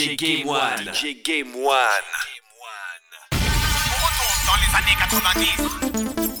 DJ Game One. DJ Game One. On retourne dans les années 90.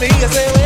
Me hear you say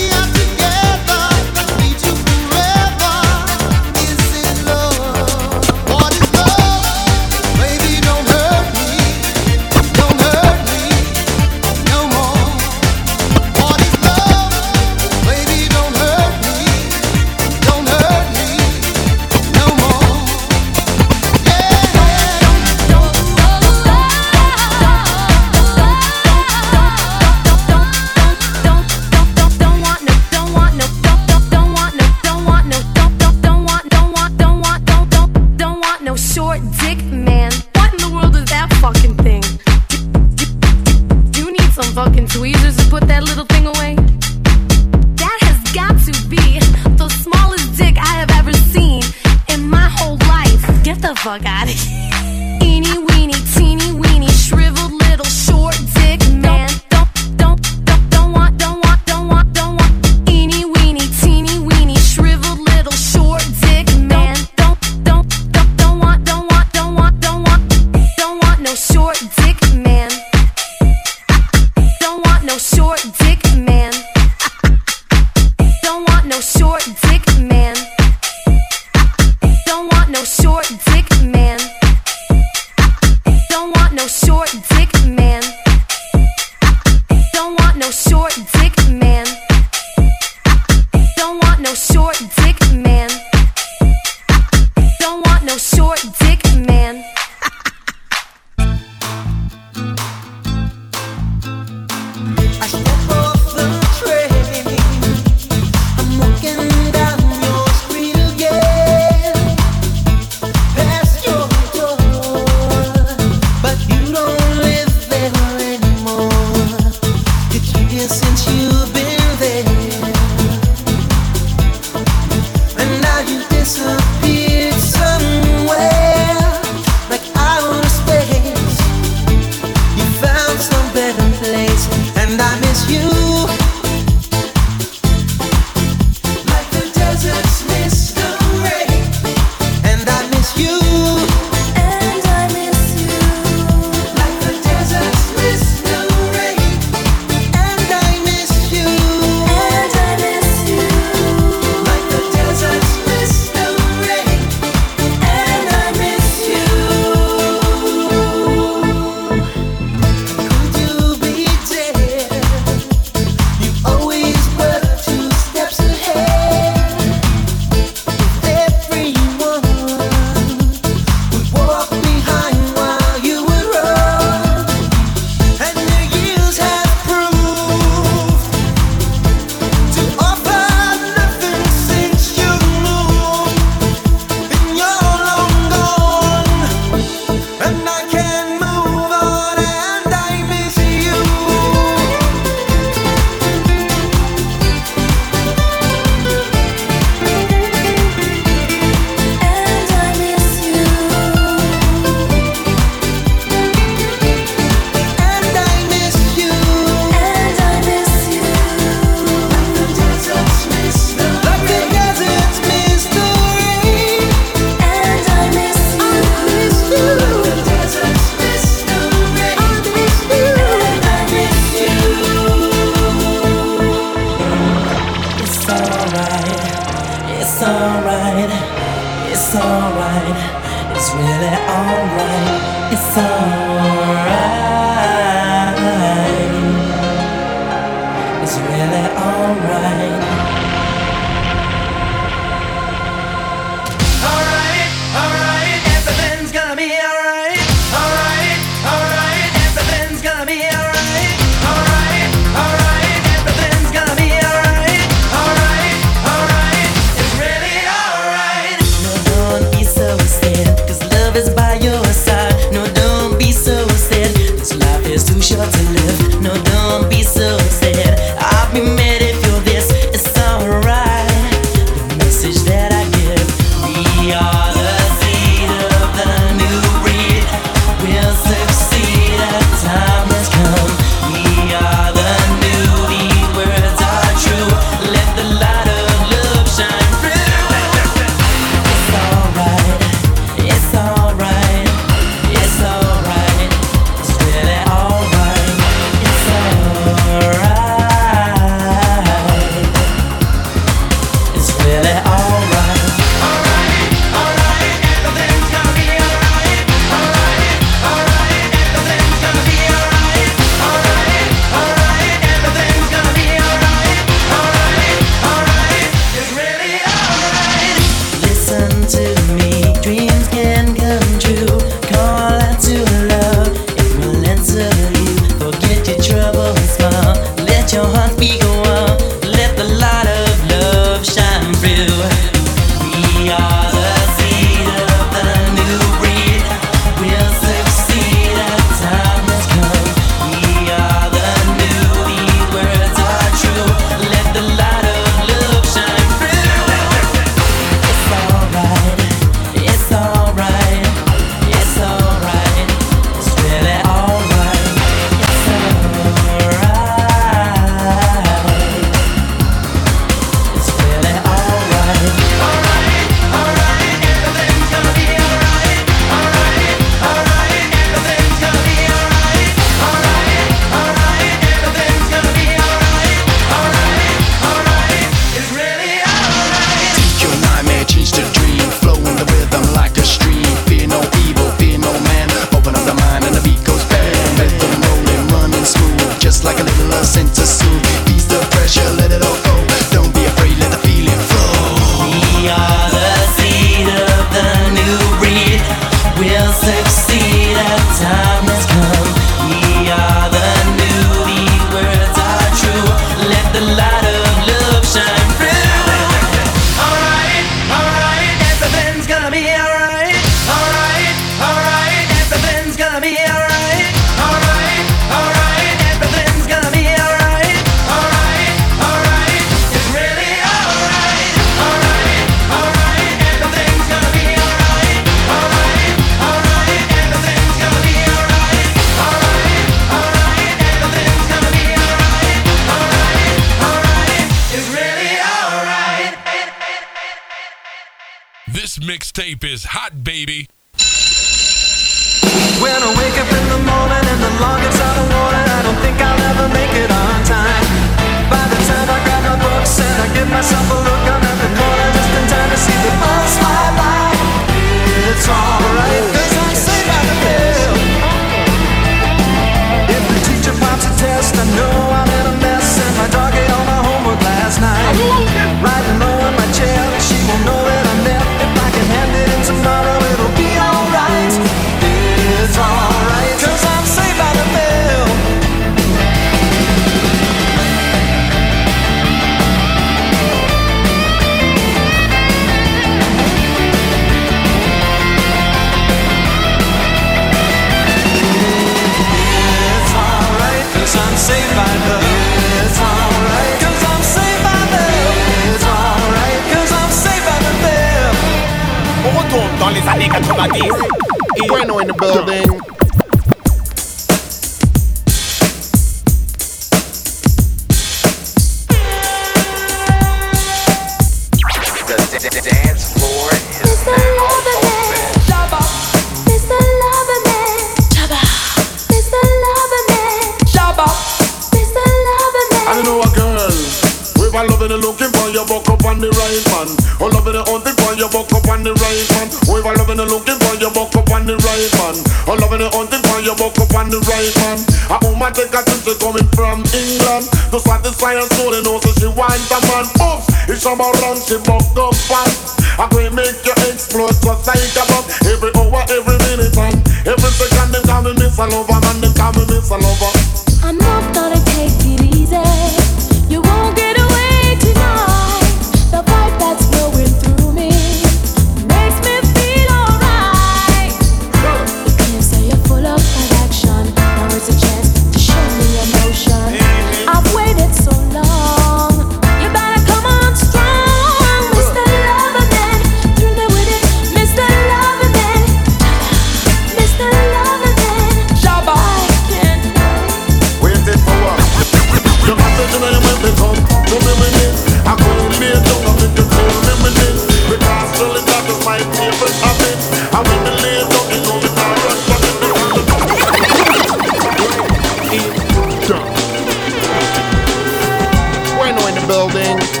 in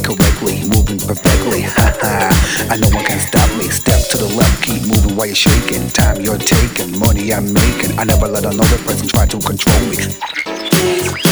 correctly, moving perfectly. Ha ha! I know one can stop me. Step to the left, keep moving while you're shaking. Time you're taking, money I'm making. I never let another person try to control me.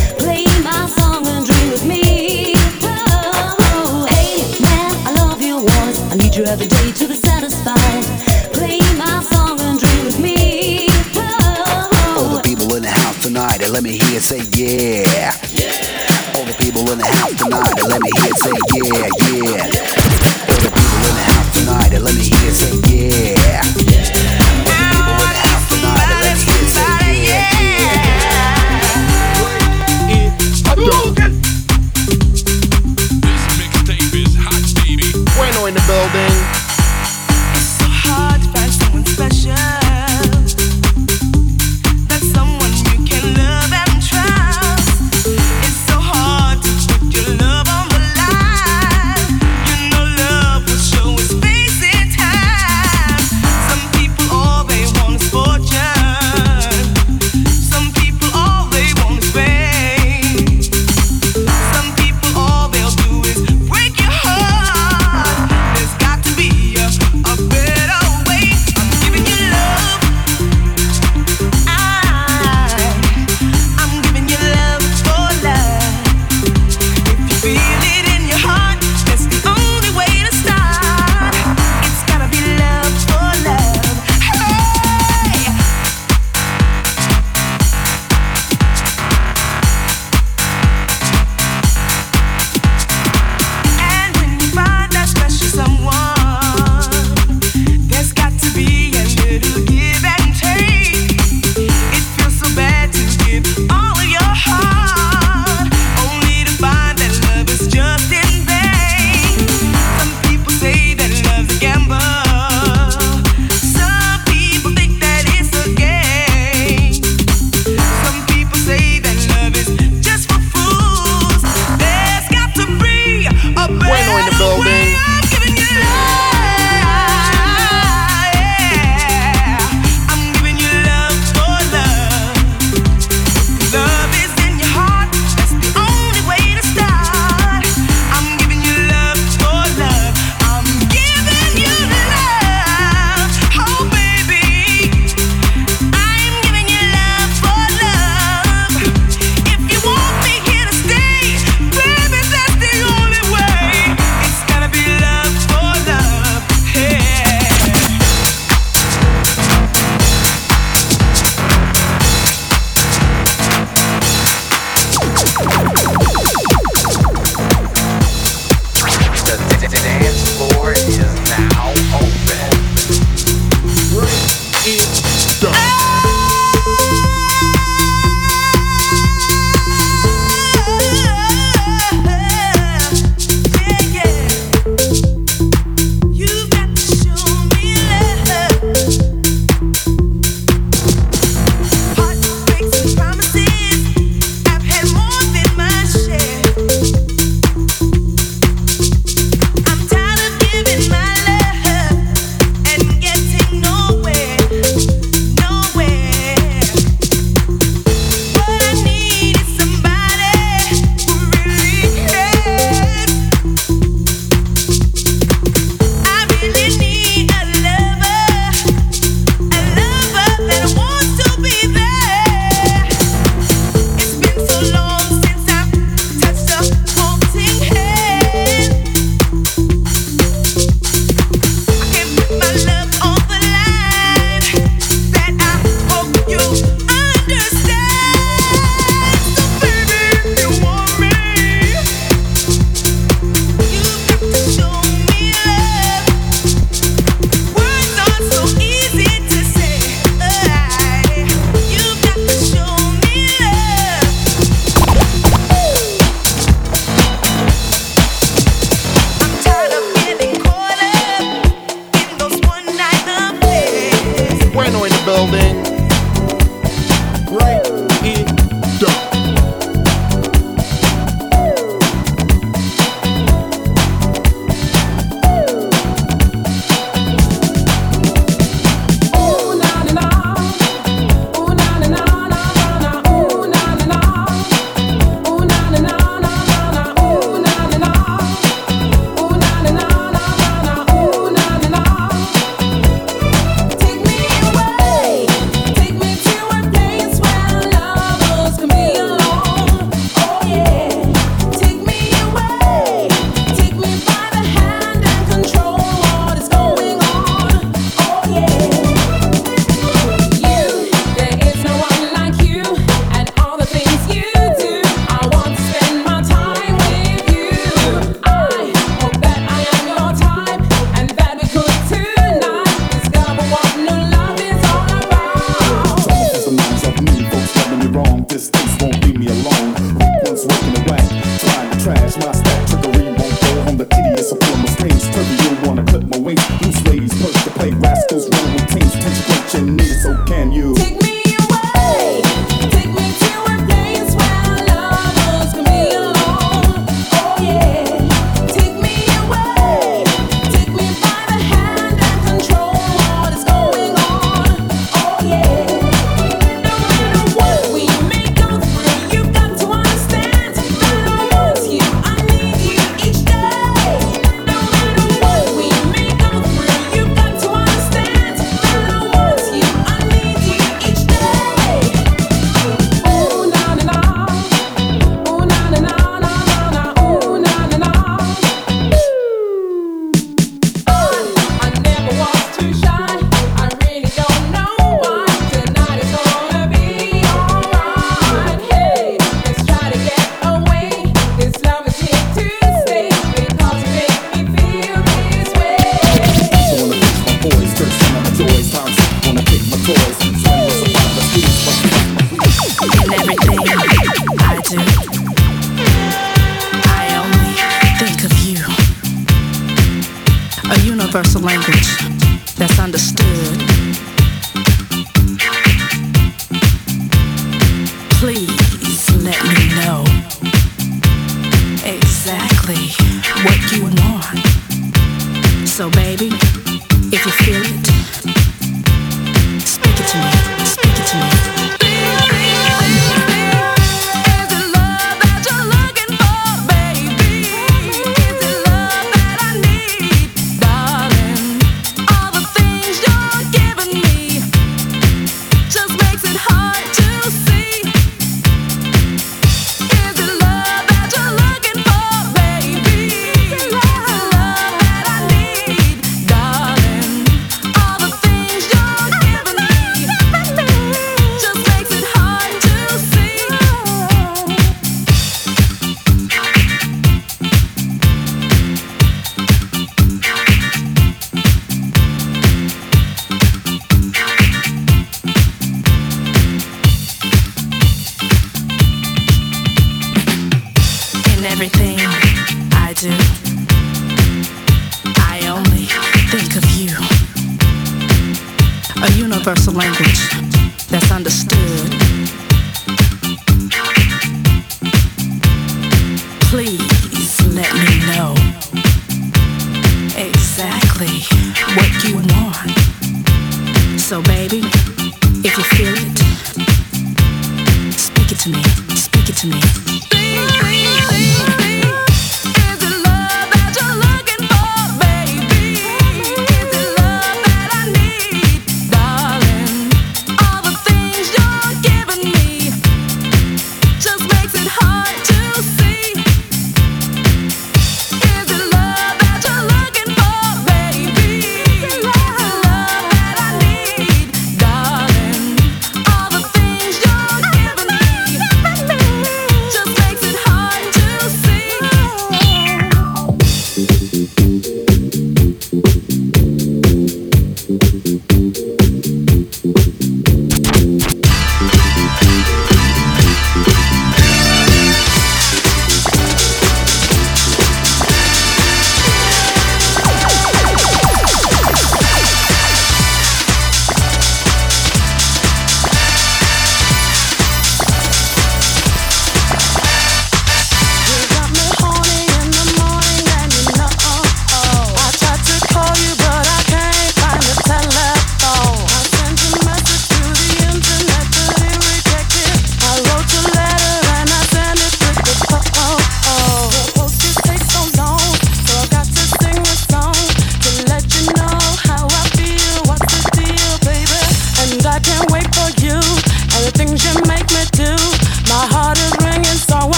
Yeah. yeah. All the people in the house tonight, let me hear it say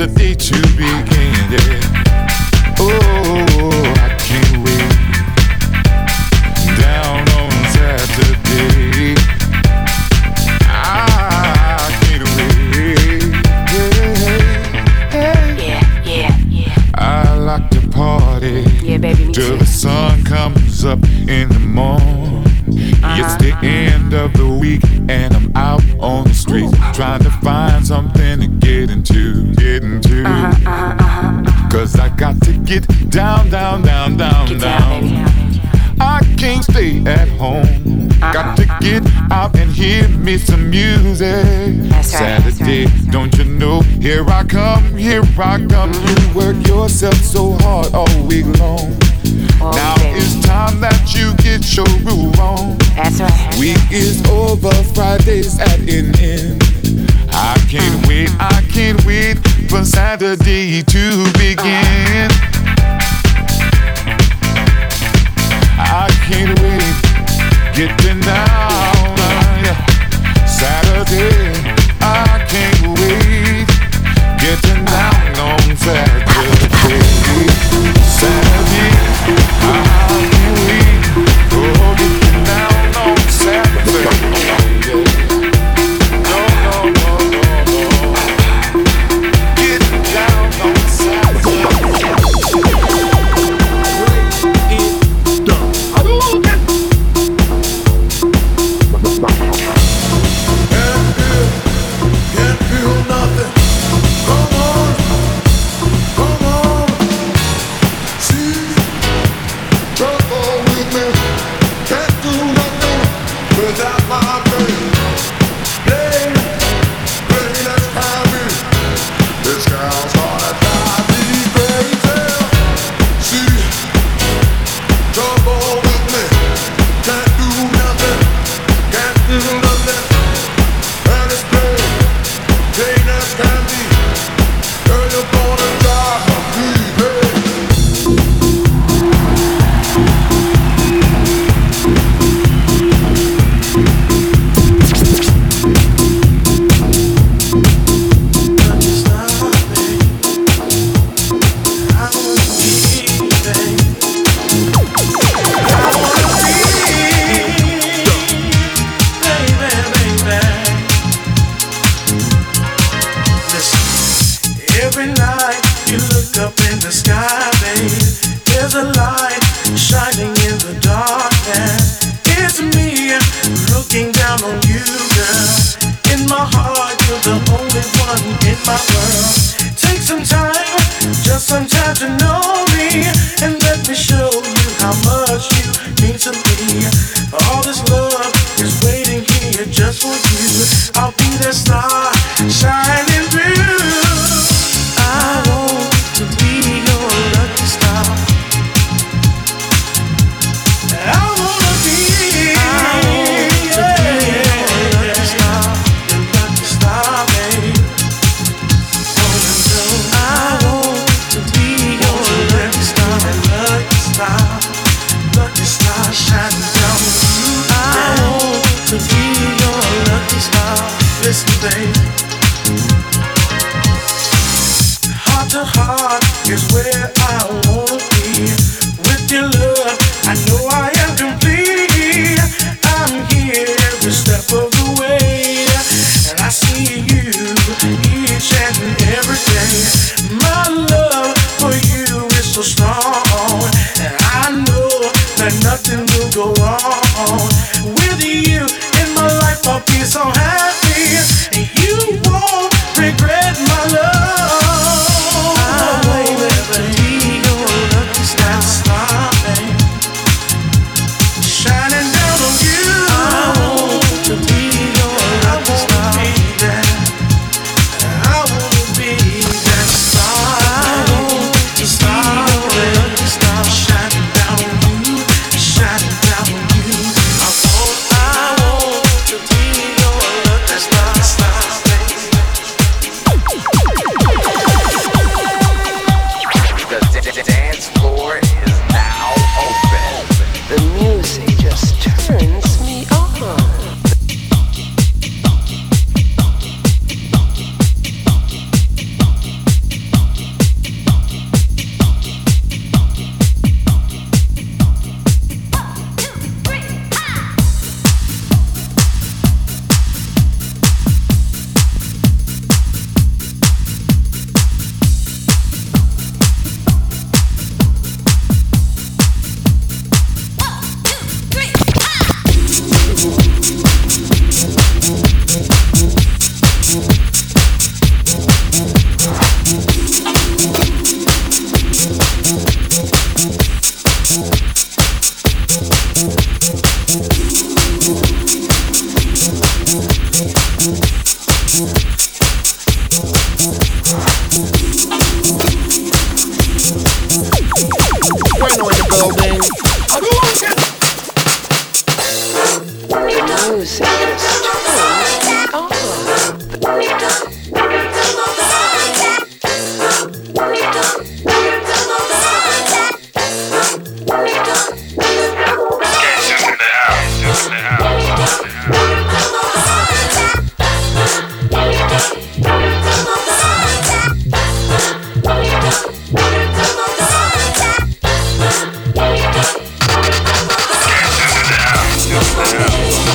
for Saturday to begin. Yeah. Oh, I can't wait. Down on Saturday. Ah, I can't wait. Yeah, yeah, yeah. I like to party Yeah, baby, me till the sun comes up in the morning. It's the uh-huh. end of the week and I'm out on the street trying to find something to get into, get into. Cause I got to get down, down, down, down, down. down I can't stay at home. Got to get out and hear me some music. Right, Saturday, don't you know? Here I come, here I come. You work yourself so hard all week long. now it's time that you get your groove on. That's right. Week is over, Friday's at an end. I can't wait, I can't wait for Saturday to begin. I can't wait, getting down.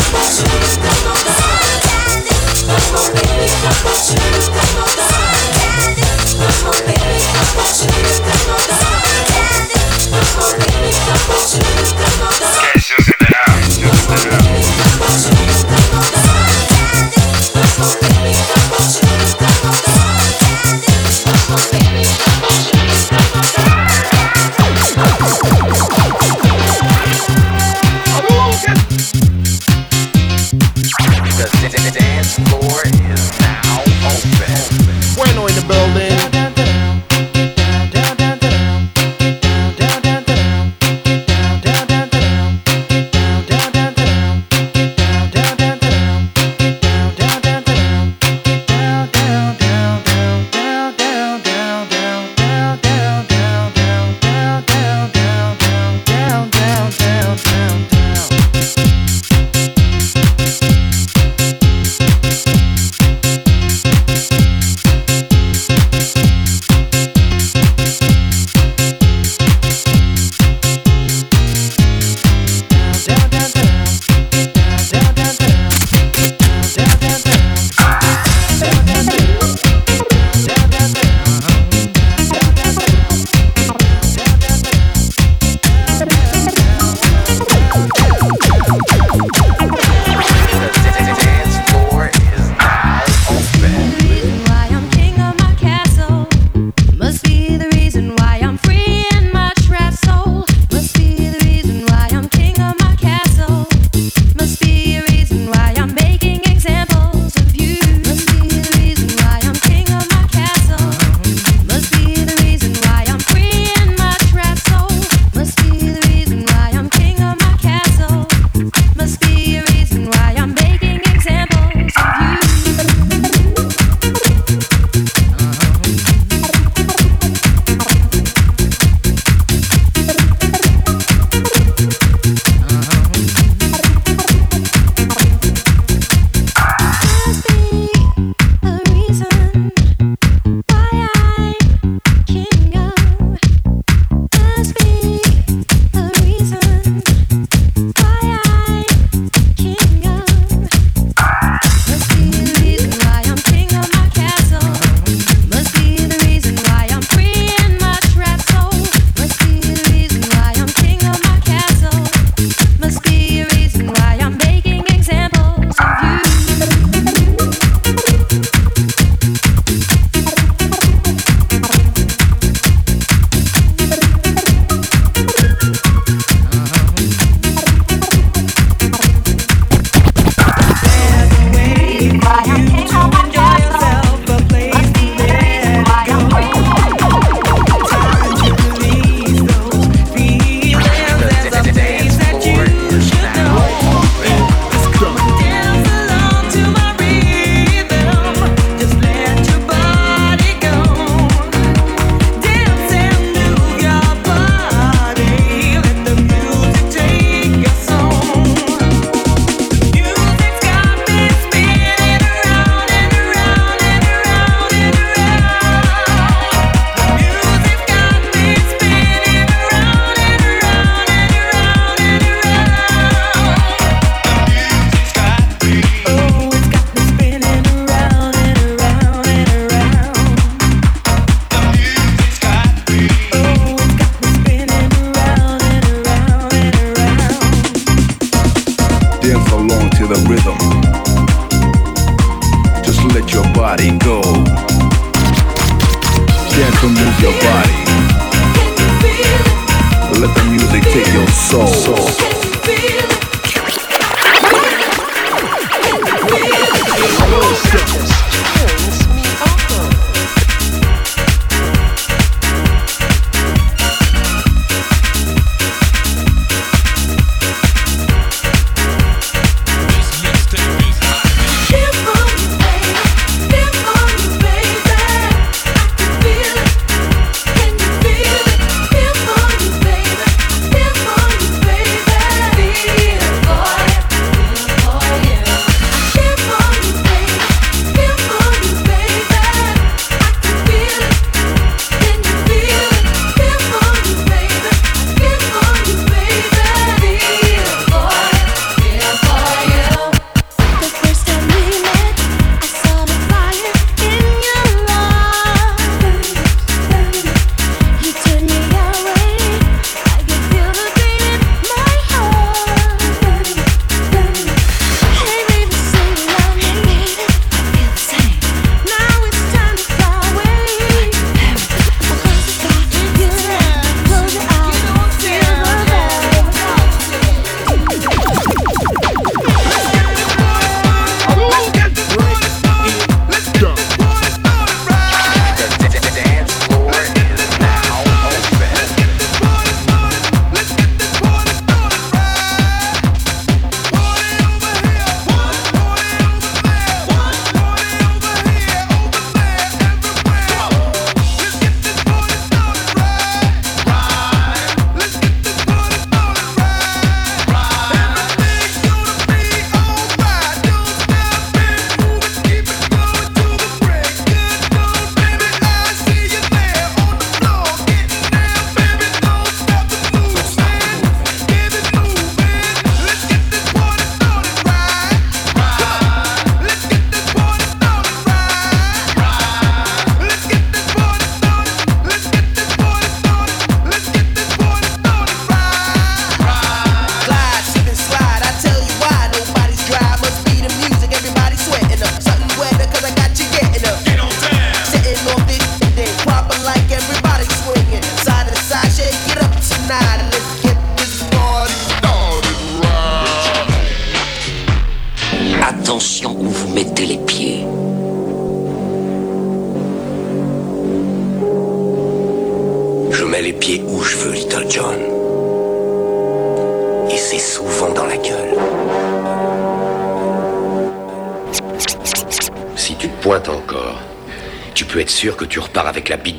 Get shook in the house, shook.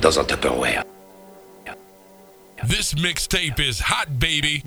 dans un Tupperware. This mixtape is hot, baby.